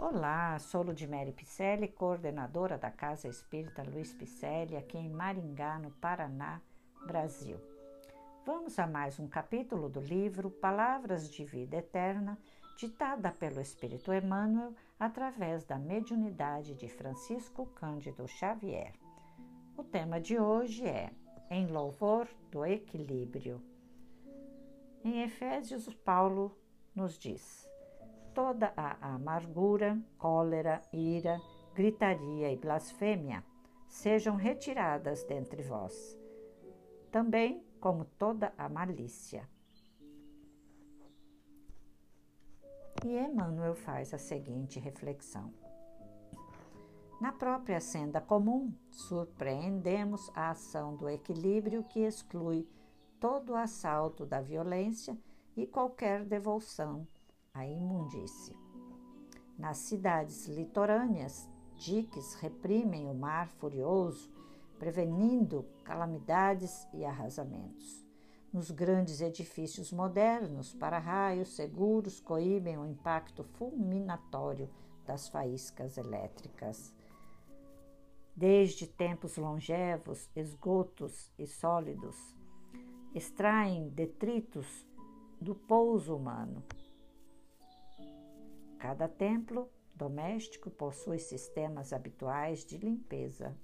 Olá, sou Ludmere Picelli, coordenadora da Casa Espírita Luiz Picelli, aqui em Maringá, no Paraná, Brasil. Vamos a mais um capítulo do livro Palavras de Vida Eterna, ditada pelo Espírito Emmanuel através da mediunidade de Francisco Cândido Xavier. O tema de hoje é Em Louvor do Equilíbrio. Em Efésios, Paulo nos diz: toda a amargura, cólera, ira, gritaria e blasfêmia sejam retiradas dentre vós, também como toda a malícia. E Emmanuel faz a seguinte reflexão. Na própria senda comum, surpreendemos a ação do equilíbrio que exclui todo o assalto da violência e qualquer devolução a imundície. Nas cidades litorâneas, diques reprimem o mar furioso, prevenindo calamidades e arrasamentos. Nos grandes edifícios modernos, para-raios seguros coíbem o impacto fulminatório das faíscas elétricas. Desde tempos longevos, esgotos e sólidos extraem detritos do pouso humano, Cada templo doméstico possui sistemas habituais de limpeza.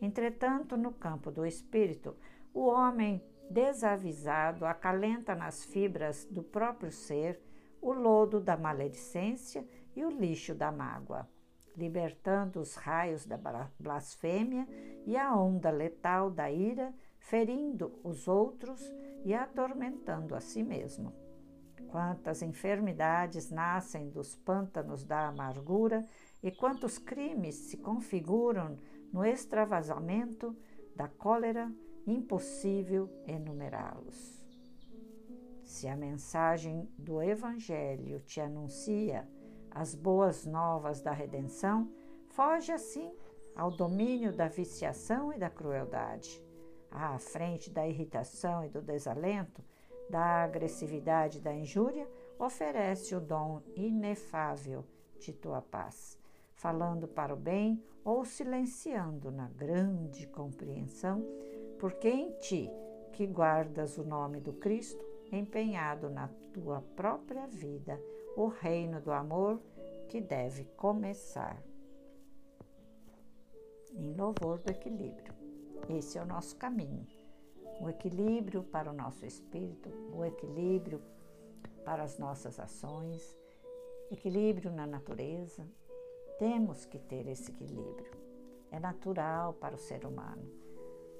Entretanto, no campo do espírito, o homem desavisado acalenta nas fibras do próprio ser o lodo da maledicência e o lixo da mágoa, libertando os raios da blasfêmia e a onda letal da ira, ferindo os outros e atormentando a si mesmo. Quantas enfermidades nascem dos pântanos da amargura e quantos crimes se configuram no extravasamento da cólera, impossível enumerá-los. Se a mensagem do Evangelho te anuncia as boas novas da redenção, foge assim ao domínio da viciação e da crueldade. À frente da irritação e do desalento, da agressividade da injúria, oferece o dom inefável de tua paz, falando para o bem ou silenciando na grande compreensão, porque em ti, que guardas o nome do Cristo, empenhado na tua própria vida, o reino do amor que deve começar. Em louvor do equilíbrio. Esse é o nosso caminho o equilíbrio para o nosso espírito, o equilíbrio para as nossas ações, equilíbrio na natureza. Temos que ter esse equilíbrio. É natural para o ser humano.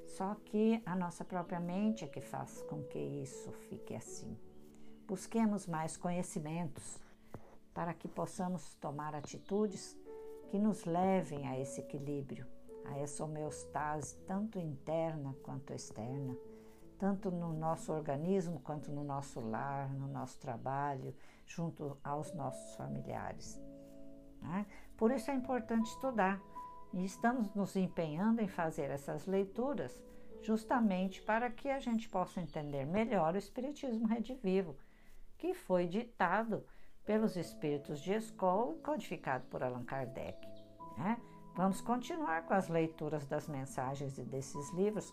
Só que a nossa própria mente é que faz com que isso fique assim. Busquemos mais conhecimentos para que possamos tomar atitudes que nos levem a esse equilíbrio a essa homeostase, tanto interna quanto externa, tanto no nosso organismo quanto no nosso lar, no nosso trabalho, junto aos nossos familiares. Né? Por isso é importante estudar e estamos nos empenhando em fazer essas leituras justamente para que a gente possa entender melhor o Espiritismo Redivivo, que foi ditado pelos espíritos de escola e codificado por Allan Kardec. Né? Vamos continuar com as leituras das mensagens e desses livros,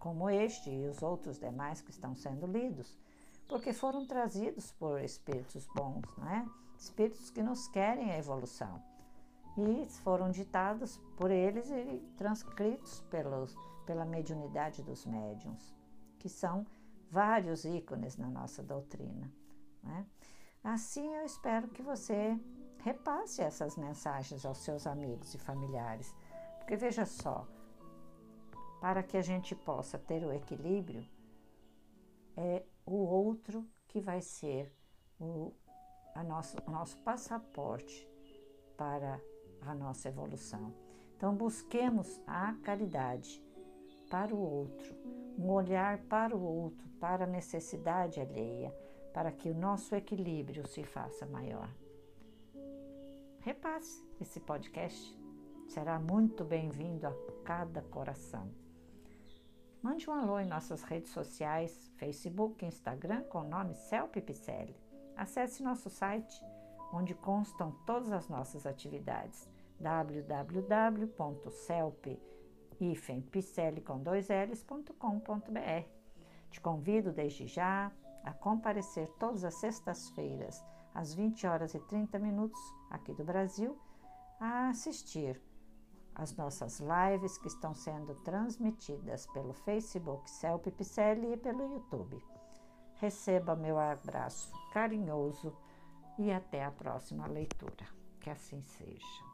como este e os outros demais que estão sendo lidos, porque foram trazidos por espíritos bons, né? espíritos que nos querem a evolução. E foram ditados por eles e transcritos pelos, pela mediunidade dos médiums, que são vários ícones na nossa doutrina. Né? Assim, eu espero que você repasse essas mensagens aos seus amigos e familiares. Porque veja só, para que a gente possa ter o equilíbrio, é o outro que vai ser o a nosso, nosso passaporte para a nossa evolução. Então, busquemos a caridade para o outro, um olhar para o outro, para a necessidade alheia, para que o nosso equilíbrio se faça maior repasse esse podcast. Será muito bem-vindo a cada coração. Mande um alô em nossas redes sociais, Facebook Instagram com o nome Celpe Picelli. Acesse nosso site onde constam todas as nossas atividades www.celp-picelli.com.br. Te convido desde já a comparecer todas as sextas-feiras, às 20 horas e 30 minutos, aqui do Brasil, a assistir as nossas lives que estão sendo transmitidas pelo Facebook Celp Picelli e pelo YouTube. Receba meu abraço carinhoso e até a próxima leitura. Que assim seja.